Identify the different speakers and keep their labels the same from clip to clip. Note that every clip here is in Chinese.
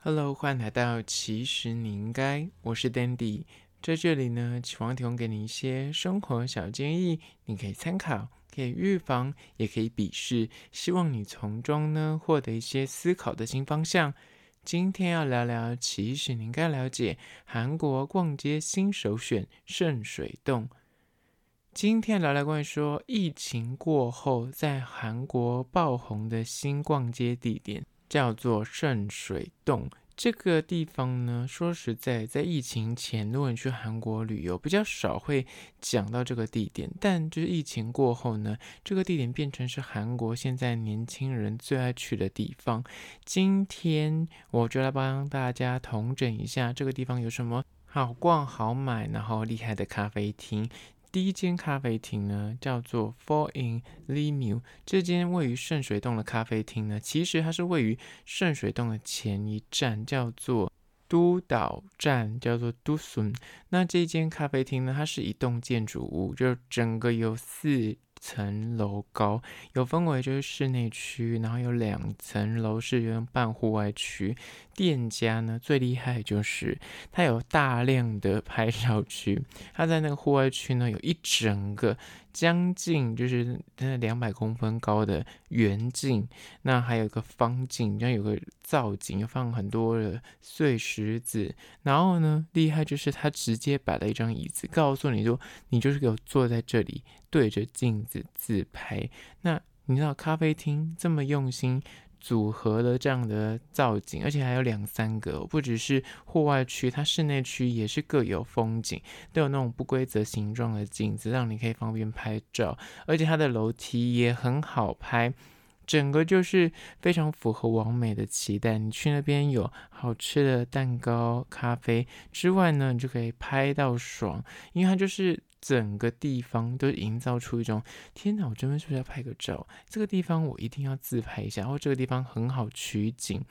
Speaker 1: Hello，欢迎来到其实你应该，我是 Dandy，在这里呢，希望提供给你一些生活小建议，你可以参考，可以预防，也可以鄙视，希望你从中呢获得一些思考的新方向。今天要聊聊，其实你应该了解韩国逛街新首选圣水洞。今天聊聊关于说疫情过后在韩国爆红的新逛街地点。叫做圣水洞这个地方呢，说实在，在疫情前，如果你去韩国旅游，比较少会讲到这个地点。但就是疫情过后呢，这个地点变成是韩国现在年轻人最爱去的地方。今天我就来帮大家统整一下这个地方有什么好逛、好买，然后厉害的咖啡厅。第一间咖啡厅呢，叫做 Four in Limu。这间位于圣水洞的咖啡厅呢，其实它是位于圣水洞的前一站，叫做都岛站，叫做都 순。 那这间咖啡厅呢，它是一栋建筑物，就整个有四层楼高，有分为就是室内区，然后有两层楼是用半户外区。店家呢，最厉害就是它有大量的拍照 区，它在那个户外区呢，有一整个将近就是那两百公分高的圆镜，那还有一个方镜，然后有个造景，放很多的碎石子，然后呢，厉害就是他直接摆了一张椅子，告诉你说，你就是给我坐在这里，对着镜子自拍。那你知道咖啡厅这么用心。组合了这样的造景，而且还有两三个，不只是户外区，它室内区也是各有风景，都有那种不规则形状的镜子，让你可以方便拍照。而且它的楼梯也很好拍，整个就是非常符合网美的期待。你去那边有好吃的蛋糕、咖啡之外呢，你就可以拍到爽，因为它就是。整个地方都营造出一种天哪，我这边是不是要拍个照？这个地方我一定要自拍一下。然后这个地方很好取景，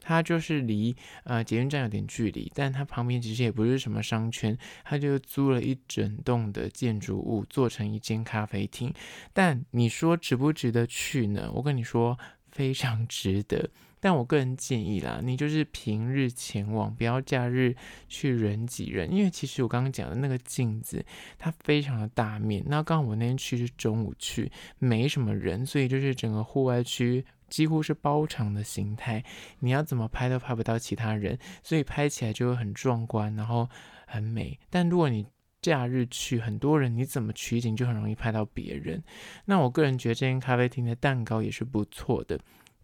Speaker 1: 它就是离呃捷运站有点距离，但它旁边其实也不是什么商圈，它就租了一整栋的建筑物做成一间咖啡厅。但你说值不值得去呢？我跟你说，非常值得。但我个人建议啦，你就是平日前往，不要假日去人挤人。因为其实我刚刚讲的那个镜子，它非常的大面。那刚好我那天去是中午去，没什么人，所以就是整个户外区几乎是包场的形态。你要怎么拍都拍不到其他人，所以拍起来就会很壮观，然后很美。但如果你假日去，很多人，你怎么取景就很容易拍到别人。那我个人觉得这间咖啡厅的蛋糕也是不错的。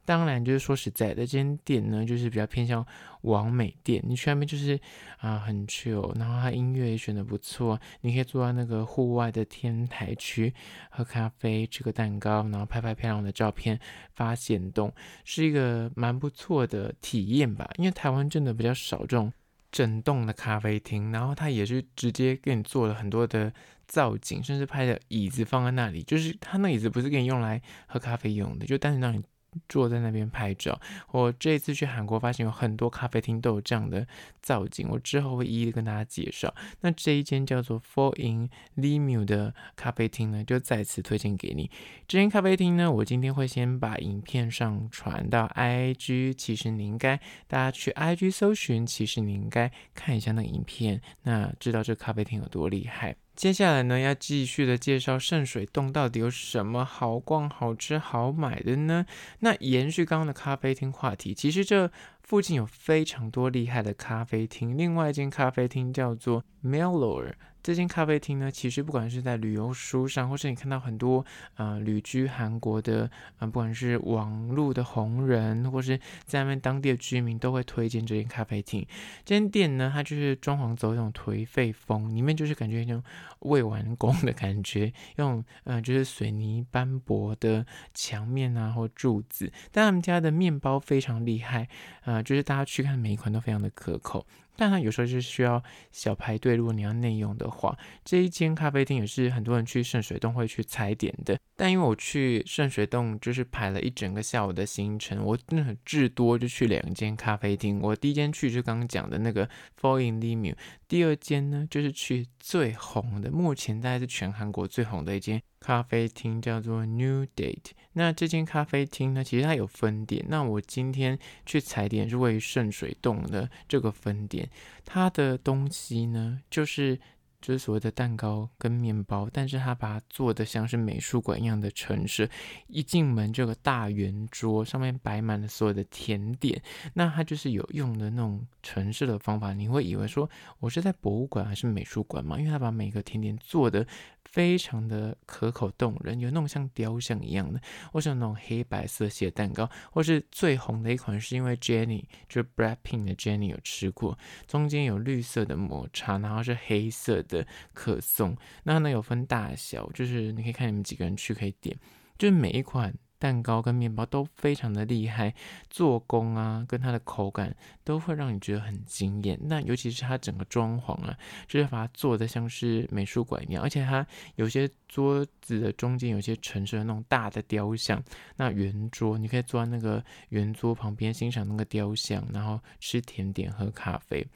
Speaker 1: 当然，就是说实在的，这间店呢，就是比较偏向网美店。你去那边就是啊，很 chill，然后它音乐也选的不错，你可以坐在那个户外的天台区喝咖啡，吃个蛋糕，然后拍拍漂亮的照片，发现动，是一个蛮不错的体验吧。因为台湾真的比较少这种整栋的咖啡厅，然后它也是直接给你做了很多的造景，甚至拍的椅子放在那里，就是它那椅子不是给你用来喝咖啡用的，就单纯让你。坐在那边拍照。我这一次去韩国，发现有很多咖啡厅都有这样的造景，我之后会一一跟大家介绍。那这一间叫做 Four in Lee Mill 的咖啡厅呢，就再次推荐给你。这间咖啡厅呢，我今天会先把影片上传到 IG，其实你应该大家去 IG 搜寻，其实你应该看一下那影片，那知道这咖啡厅有多厉害。接下来呢，要继续的介绍圣水洞到底有什么好逛、好吃、好买的呢？那延续刚刚的咖啡厅话题，其实这附近有非常多厉害的咖啡厅。另外一间咖啡厅叫做 Melor。这间咖啡厅呢，其实不管是在旅游书上，或是你看到很多呃旅居韩国的，呃，不管是网络的红人，或是在那边当地的居民，都会推荐这间咖啡厅。这间店呢，它就是装潢走一种颓废风，里面就是感觉那种未完工的感觉，用嗯、就是水泥斑驳的墙面啊或柱子。但他们家的面包非常厉害，呃，就是大家去看每一款都非常的可口。但它有时候是需要小排队，如果你要内用的话，这一间咖啡厅也是很多人去圣水洞会去踩点的。但因为我去圣水洞就是排了一整个下午的行程，我真的很至多就去两间咖啡厅。我第一间去就刚刚讲的那个 Falling Limu，第二间呢，就是去最红的，目前大概是全韩国最红的一间咖啡厅，叫做 New Date。那这间咖啡厅呢，其实它有分店。那我今天去踩点是位于圣水洞的这个分店，它的东西呢，就是。就是所谓的蛋糕跟面包，但是他把它做的像是美术馆一样的城市。一进门这个大圆桌上面摆满了所有的甜点，那他就是有用的那种城市的方法，你会以为说我是在博物馆还是美术馆嘛？因为他把每个甜点做的。非常的可口动人，有那种像雕像一样的，或是那种黑白色系的蛋糕，或是最红的一款，是因为 Jenny，就是 Brad Pink 的 Jenny 有吃过，中间有绿色的抹茶，然后是黑色的可颂，那呢有分大小，就是你可以看你们几个人去可以点，就是每一款。蛋糕跟面包都非常的厉害，做工啊，跟它的口感都会让你觉得很惊艳。那尤其是它整个装潢啊，就是把它做的像是美术馆一样，而且它有些桌子的中间有些陈设那种大的雕像。那圆桌你可以坐在那个圆桌旁边欣赏那个雕像，然后吃甜点、喝咖啡。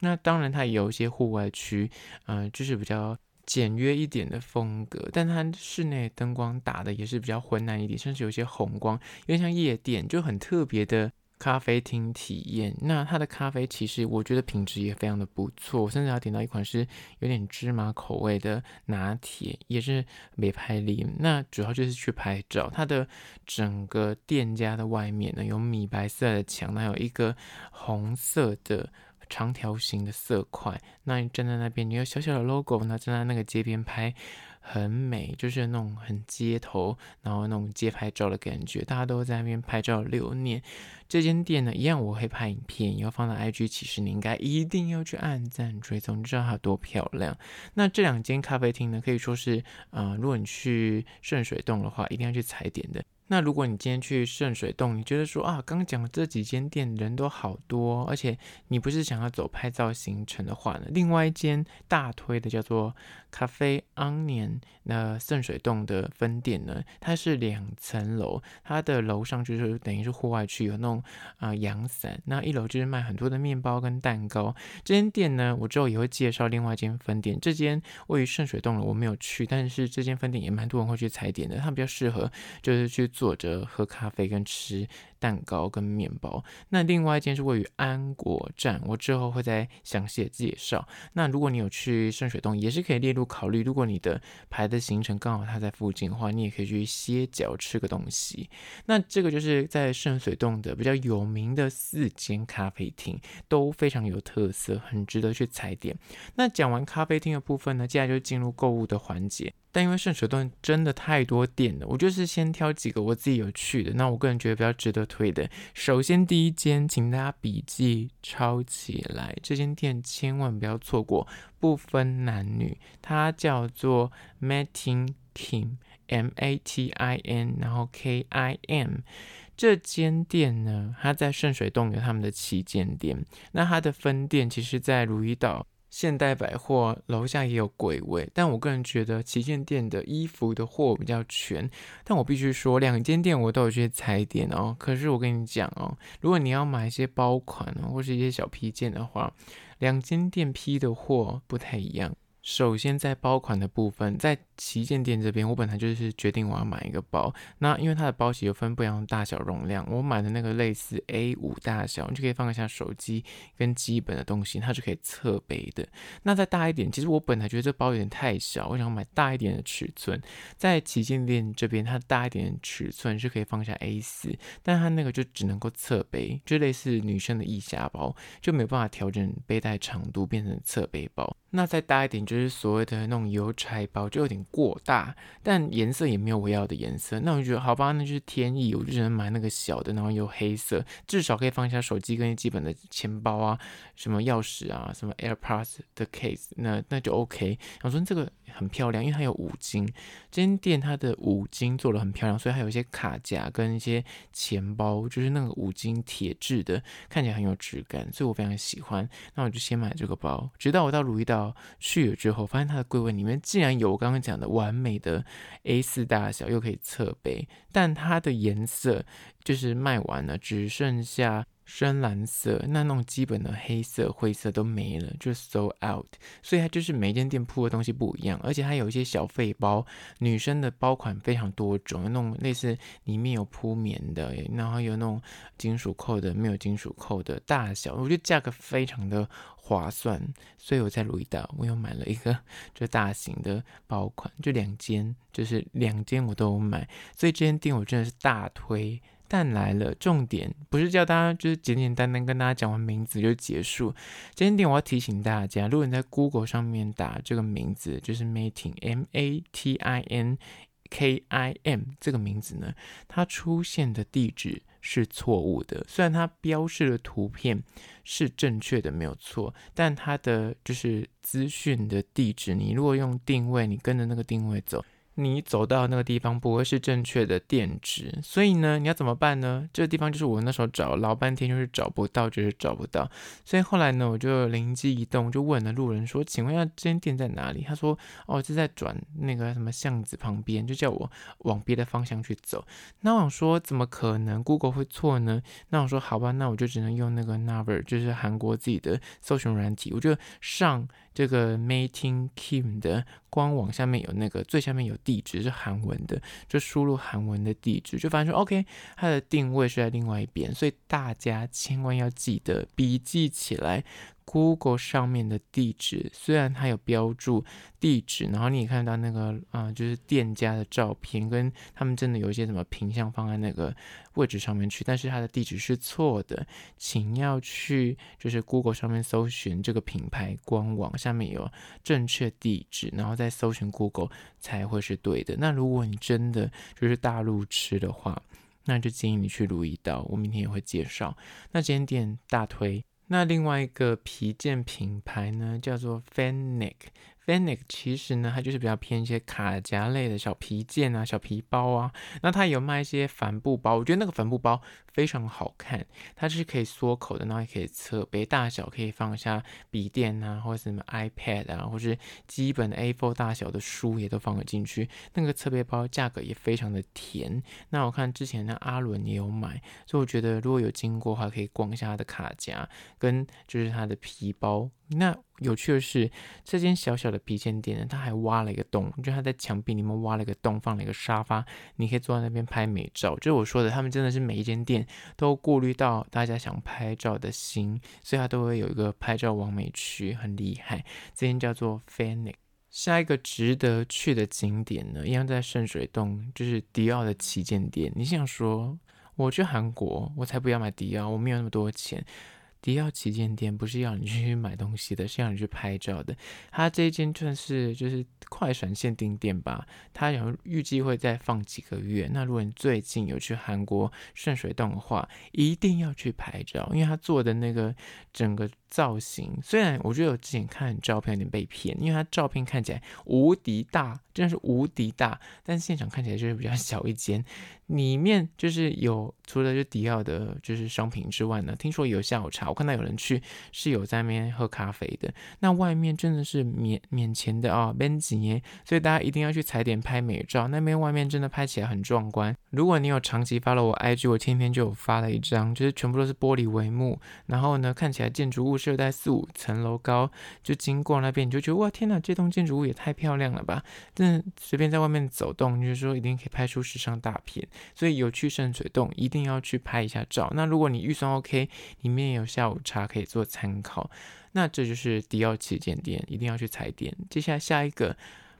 Speaker 1: 那当然它也有一些户外区，嗯、呃，就是比较。简约一点的风格，但它室内灯光打的也是比较昏暗一点，甚至有些红光，有点像夜店，就很特别的咖啡厅体验。那它的咖啡其实我觉得品质也非常的不错，我甚至要点到一款是有点芝麻口味的拿铁，也是美拍林。那主要就是去拍照，它的整个店家的外面呢有米白色的墙，还有一个红色的。长条形的色块，那你站在那边，你有小小的 logo，那站在那个街边拍，很美，就是那种很街头，然后那种街拍照的感觉，大家都在那边拍照留念。这间店呢，一样我会拍影片，以后放到 IG，其实你应该一定要去按赞追踪，知道它多漂亮。那这两间咖啡厅呢，可以说是，啊、如果你去圣水洞的话，一定要去踩点的。那如果你今天去圣水洞，你觉得说啊，刚讲的这几间店人都好多，而且你不是想要走拍照行程的话呢，另外一间大推的叫做咖啡 Onion，那圣水洞的分店呢，它是两层楼，它的楼上就是等于是户外区，有那种啊阳伞，那一楼就是卖很多的面包跟蛋糕。这间店呢，我之后也会介绍另外一间分店，这间位于圣水洞了，我没有去，但是这间分店也蛮多人会去踩点的，它比较适合就是去。坐着喝咖啡跟吃蛋糕跟面包。那另外一间是位于安国站，我之后会再详细的介绍。那如果你有去圣水洞，也是可以列入考虑。如果你的排的行程刚好它在附近的话，你也可以去歇脚吃个东西。那这个就是在圣水洞的比较有名的四间咖啡厅，都非常有特色，很值得去踩点。那讲完咖啡厅的部分呢，接下来就进入购物的环节。但因为圣水洞真的太多店了，我就是先挑几个我自己有去的。那我个人觉得比较值得推的，首先第一间，请大家笔记抄起来，这间店千万不要错过，不分男女，它叫做 Matin Kim，M A T I N，然后 K I M。这间店呢，它在圣水洞有他们的旗舰店，那它的分店其实在如意岛。现代百货楼下也有柜位，但我个人觉得旗舰店的衣服的货比较全。但我必须说，两间店我都有去踩点哦。可是我跟你讲哦，如果你要买一些包款哦，或是一些小披件的话，两间店批的货不太一样。首先在包款的部分，在旗舰店这边，我本来就是决定我要买一个包。那因为它的包型有分不一样的大小容量，我买的那个类似 A5 大小，你就可以放一下手机跟基本的东西，它是可以侧背的。那再大一点，其实我本来觉得这包有点太小，我想买大一点的尺寸。在旗舰店这边，它大一点的尺寸是可以放下 A4，但它那个就只能够侧背，就类似女生的腋下包，就没有办法调整背带长度变成侧背包。那再大一点就是所谓的那种邮差包，就有点过大，但颜色也没有我要的颜色。那我觉得好吧，那就是天意，我就只能买那个小的，然后有黑色，至少可以放下手机跟基本的钱包啊，什么钥匙啊，什么 AirPods 的 case，那那就 OK。我说这个很漂亮，因为它有五金，这间店它的五金做的很漂亮，所以还有一些卡夹跟一些钱包，就是那个五金铁质的，看起来很有质感，所以我非常喜欢。那我就先买这个包，直到我到如意岛。去了之后，发现它的柜位里面竟然有我刚刚讲的完美的 A 四大小，又可以侧背，但它的颜色就是卖完了，只剩下深蓝色，那那种基本的黑色、灰色都没了，就 so out。所以它就是每间店铺的东西不一样，而且它有一些小废包，女生的包款非常多种，那种类似里面有铺棉的，然后有那种金属扣的，没有金属扣的，大小我觉得价格非常的划算，所以我在鹿儿岛我又买了一个就大型的包款，就两间，就是两间我都有买，所以这间店我真的是大推。但来了，重点不是叫大家就是简简单单跟大家讲完名字就结束。今天点我要提醒大家，如果你在 Google 上面打这个名字，就是 Matin M A T I N K I M 这个名字呢，它出现的地址是错误的。虽然它标示的图片是正确的，没有错，但它的就是资讯的地址，你如果用定位，你跟着那个定位走。你走到那个地方不会是正确的店址，所以呢，你要怎么办呢？这个地方就是我那时候找老半天，就是找不到，就是找不到。所以后来呢，我就灵机一动，就问了路人说：“请问一下，这间店在哪里？”他说：“哦，就在转那个什么巷子旁边，就叫我往别的方向去走。”那我说，怎么可能 Google 会错呢？那我说好吧，那我就只能用那个 Naver，就是韩国自己的搜寻软体，我就上。这个 Mating Kim 的官网下面有那个最下面有地址是韩文的，就输入韩文的地址，就发现说 OK，它的定位是在另外一边，所以大家千万要记得笔记起来。Google 上面的地址虽然它有标注地址，然后你也看到那个啊、就是店家的照片，跟他们真的有一些什么品相放在那个位置上面去，但是它的地址是错的，请要去就是 Google 上面搜寻这个品牌官网，下面有正确地址，然后再搜寻 Google 才会是对的。那如果你真的就是大陆吃的话，那就建议你去鹿儿岛，我明天也会介绍。那间店大推。那另外一个皮件品牌呢，叫做 fennic。fennic 其实呢，它就是比较偏一些卡夹类的小皮件啊、小皮包啊。那它有卖一些帆布包，我觉得那个帆布包非常好看。它是可以缩口的，然后也可以侧背，大小可以放下笔电啊，或者什么 iPad 啊，或是基本的 A4 大小的书也都放了进去。那个侧背包价格也非常的甜。那我看之前的阿伦也有买，所以我觉得如果有经过的话，可以逛一下它的卡夹跟就是它的皮包。那有趣的是，这间小小的皮件店呢，它还挖了一个洞，就它在墙壁里面挖了一个洞，放了一个沙发，你可以坐在那边拍美照。就是我说的，他们真的是每一间店都顾虑到大家想拍照的心，所以它都会有一个拍照完美区，很厉害。这边叫做 Fanuc。下一个值得去的景点呢，一样在圣水洞，就是迪奥的旗舰店。你想说，我去韩国，我才不要买迪奥，我没有那么多钱。迪奥旗舰店不是要你去买东西的，是要你去拍照的。它这一间算是就是快闪限定店吧，它有预计会再放几个月。那如果你最近有去韩国顺水洞的话，一定要去拍照，因为它做的那个整个。造型虽然我觉得我之前看照片有点被骗，因为它照片看起来无敌大，真的是无敌大，但现场看起来就是比较小一间。里面就是有除了就迪奥的就是商品之外呢，听说有下午茶，我看到有人去是有在那边喝咖啡的。那外面真的是免免钱的啊，边几年，所以大家一定要去踩点拍美照。那边外面真的拍起来很壮观。如果你有长期发了我 IG，我天天就有发了一张，就是全部都是玻璃帷幕，然后呢看起来建筑物。是在四五层楼高，就经过那边，你就觉得哇，天哪，这栋建筑物也太漂亮了吧！但随便在外面走动，就是说一定可以拍出时尚大片。所以有去圣水洞，一定要去拍一下照。那如果你预算 OK，里面有下午茶可以做参考。那这就是迪奥旗舰店，一定要去踩点。接下来下一个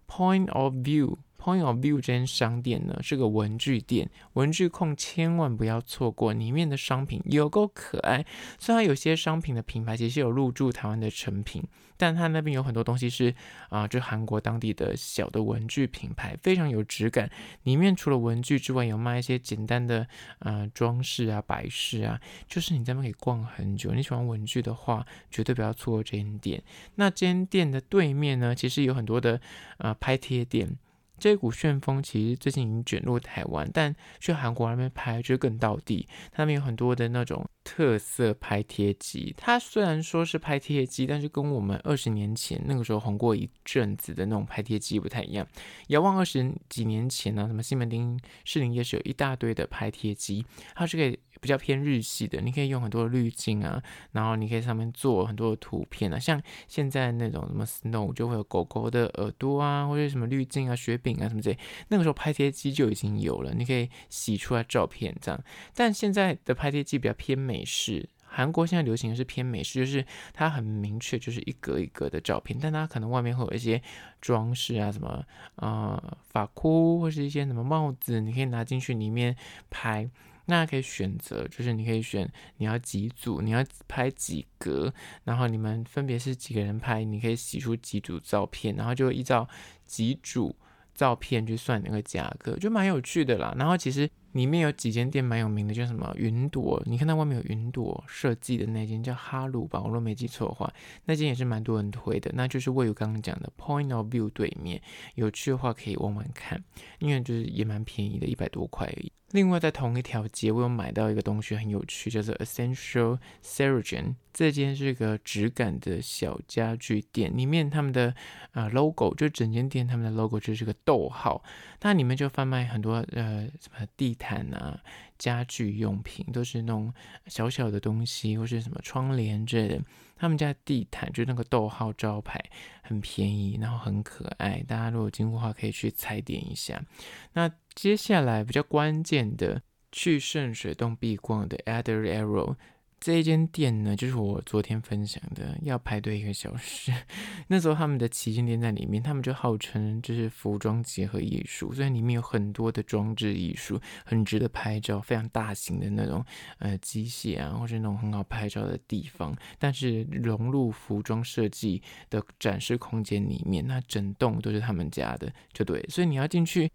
Speaker 1: Point of View。Point of View 这间商店呢，是个文具店，文具控千万不要错过，里面的商品有够可爱。虽然有些商品的品牌其实有入驻台湾的成品，但它那边有很多东西是啊，就韩国当地的小的文具品牌，非常有质感。里面除了文具之外，有卖一些简单的啊装饰啊、摆饰啊，就是你在那边可以逛很久。你喜欢文具的话，绝对不要错过这间店。那间店的对面呢，其实有很多的呃拍贴店。这股旋风其实最近已经卷入台湾，但去韩国那边拍就更道地。他们有很多的那种特色拍贴机，它虽然说是拍贴机，但是跟我们二十年前那个时候红过一阵子的那种拍贴机不太一样。遥望二十几年前呢，什么西门町士林夜市有一大堆的拍贴机，它是可以比较偏日系的，你可以用很多滤镜啊，然后你可以上面做很多的图片啊，像现在那种什么 Snow 就会有狗狗的耳朵啊，或者什么滤镜啊、雪饼啊什么之类，那个时候拍贴机就已经有了，你可以洗出来照片这样。但现在的拍贴机比较偏美式。韩国现在流行的是偏美式，就是它很明确，就是一格一格的照片，但它可能外面会有一些装饰啊，什么呃发箍或是一些什么帽子，你可以拿进去里面拍。那可以选择，就是你可以选你要几组，你要拍几格，然后你们分别是几个人拍，你可以洗出几组照片，然后就依照几组照片去算那个价格，就蛮有趣的啦。然后其实。里面有几间店蛮有名的，叫什么云朵？你看到外面有云朵设计的那间叫哈鲁吧？我若没记错的话，那间也是蛮多人推的。那就是位于刚刚讲的 Point of View 对面，有趣的话可以玩玩看，因为就是也蛮便宜的，一百多块而已。另外，在同一条街，我有买到一个东西很有趣，叫做 Essential Seragen。这间是个质感的小家具店，里面他们的啊、logo，就整间店他们的 logo 就是个逗号。它里面就贩卖很多呃什么地毯啊、家具用品，都是那种小小的东西，或是什么窗帘之类的。他们家地毯就那个逗号招牌，很便宜，然后很可爱。大家如果经过的话，可以去踩点一下。那接下来比较关键的，去圣水洞必逛的 Other Arrow。这一间店呢，就是我昨天分享的，要排队一个小时。那时候他们的旗舰店在里面，他们就号称就是服装结合艺术，所以里面有很多的装置艺术，很值得拍照，非常大型的那种呃机械啊，或是那种很好拍照的地方。但是融入服装设计的展示空间里面，那整栋都是他们家的，就对。所以你要进去。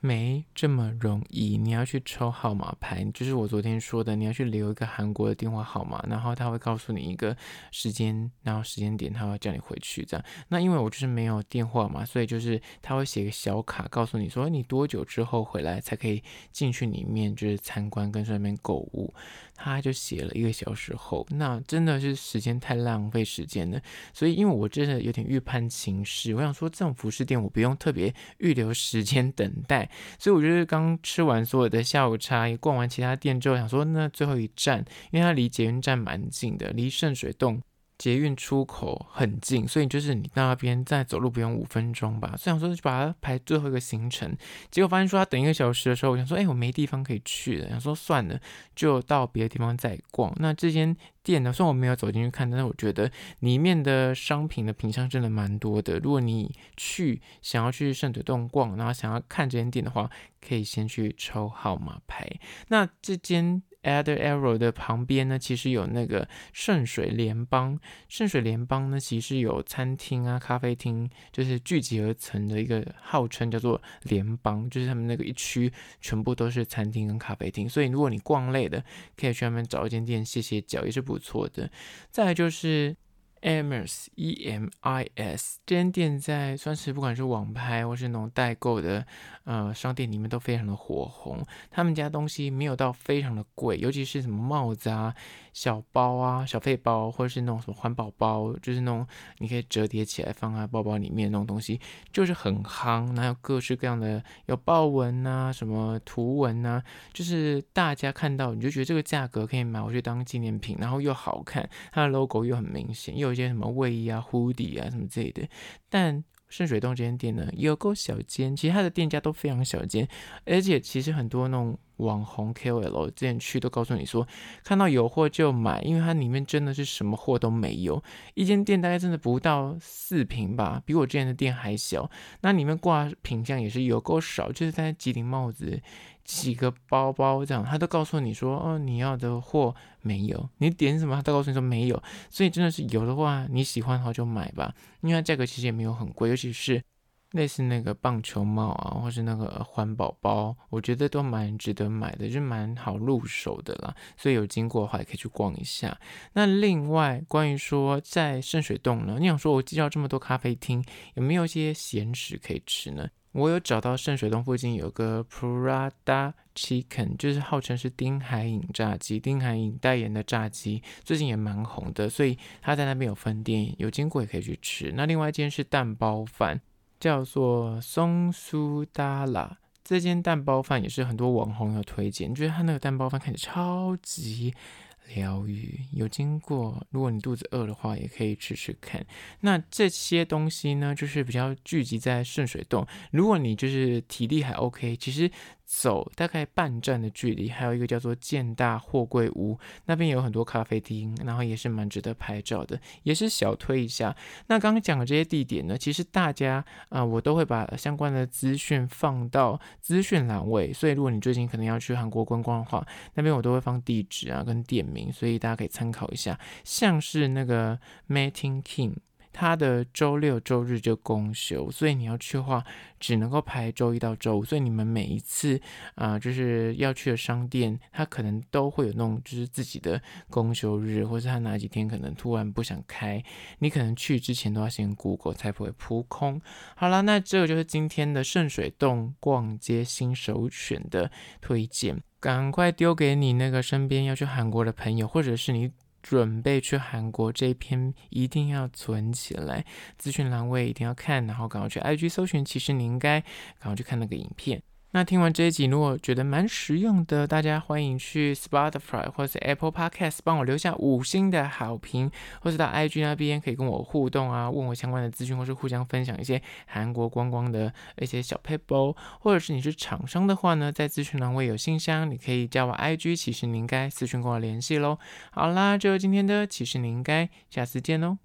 Speaker 1: 没这么容易，你要去抽号码牌，就是我昨天说的，你要去留一个韩国的电话号码，然后他会告诉你一个时间，然后时间点他会叫你回去这样。那因为我就是没有电话嘛，所以就是他会写个小卡，告诉你说你多久之后回来才可以进去里面，就是参观跟顺便购物。他就写了一个小时后，那真的是时间太浪费时间了。所以因为我真的有点预判情势，我想说这种服饰店我不用特别预留时间等待。所以我就是刚吃完所有的下午茶，也逛完其他店之后，想说那最后一站，因为它离捷运站蛮近的，离圣水洞。捷运出口很近，所以就是你到那边再走路不用五分钟吧。所以想说就把它排最后一个行程，结果发现说他等一个小时的时候，我想说，哎、我没地方可以去了，想说算了，就到别的地方再逛。那这间店呢，虽然我没有走进去看，但是我觉得里面的商品的品相真的蛮多的。如果你去想要去圣水洞逛，然后想要看这间店的话，可以先去抽号码牌。那这间。Other Arrow 的旁边呢，其实有那个圣水联邦。圣水联邦呢，其实有餐厅啊、咖啡厅，就是聚集而成的一个号称叫做联邦，就是他们那个一区全部都是餐厅跟咖啡厅。所以如果你逛累的，可以去那边找一间店歇歇脚，也是不错的。再来就是。Emis E M I S 这间店在算是不管是网拍或是那种代购的呃商店里面都非常的火红。他们家东西没有到非常的贵，尤其是什么帽子啊、小包啊、小费包，或者是那种什么环保包，就是那种你可以折叠起来放在包包里面那种东西，就是很夯。然后各式各样的有豹纹啊、什么图文啊，就是大家看到你就觉得这个价格可以买回去当纪念品，然后又好看，它的 logo 又很明显，又有一些什么卫衣啊、护底啊什么之类的，但圣水洞这间店呢，有够小间，其他的店家都非常小间，而且其实很多那种网红 KOL 之前去都告诉你说，看到有货就买，因为它里面真的是什么货都没有，一间店大概真的不到四平吧，比我之前的店还小，那里面挂品相也是有够少，就是在几顶帽子。几个包包这样，他都告诉你说，哦，你要的货没有，你点什么，他都告诉你说没有，所以真的是有的话，你喜欢的话就买吧，因为它价格其实也没有很贵，尤其是类似那个棒球帽啊，或是那个环保包，我觉得都蛮值得买的，就蛮好入手的啦。所以有经过的话，也可以去逛一下。那另外关于说在圣水洞呢，你想说我介绍这么多咖啡厅，有没有一些咸食可以吃呢？我有找到圣水洞附近有个 Prada Chicken，就是号称是丁海寅炸鸡，丁海寅代言的炸鸡，最近也蛮红的，所以他在那边有分店，有经过也可以去吃。那另外一间是蛋包饭，叫做松苏达拉。这间蛋包饭也是很多网红有推荐，觉得他那个蛋包饭看起来超级。疗愈有经过，如果你肚子饿的话，也可以吃吃看。那这些东西呢，就是比较聚集在圣水洞。如果你就是体力还 OK，其实。走大概半站的距离，还有一个叫做建大货柜屋，那边有很多咖啡厅，然后也是蛮值得拍照的，也是小推一下。那刚刚讲的这些地点呢，其实大家啊、我都会把相关的资讯放到资讯栏位，所以如果你最近可能要去韩国观光的话，那边我都会放地址啊跟店名，所以大家可以参考一下。像是那个 Mating King。他的周六周日就公休，所以你要去的话，只能够排周一到周五。所以你们每一次啊、就是要去的商店，他可能都会有那种就是自己的公休日，或是他哪几天可能突然不想开，你可能去之前都要先 Google 才不会扑空。好了，那这个就是今天的圣水洞逛街新首选的推荐，赶快丢给你那个身边要去韩国的朋友，或者是你。准备去韩国这一篇一定要存起来，资讯栏位一定要看，然后赶快去 IG 搜寻。其实你应该赶快去看那个影片。那听完这一集，如果觉得蛮实用的，大家欢迎去 Spotify 或者 Apple Podcast 帮我留下五星的好评，或者到 IG 那边可以跟我互动啊，问我相关的资讯，或是互相分享一些韩国观光的一些小撇步，或者是你是厂商的话呢，在资讯栏位有信箱，你可以加我 IG，其实你应该私讯跟我联系喽。好啦，就今天的，其实你应该下次见喽。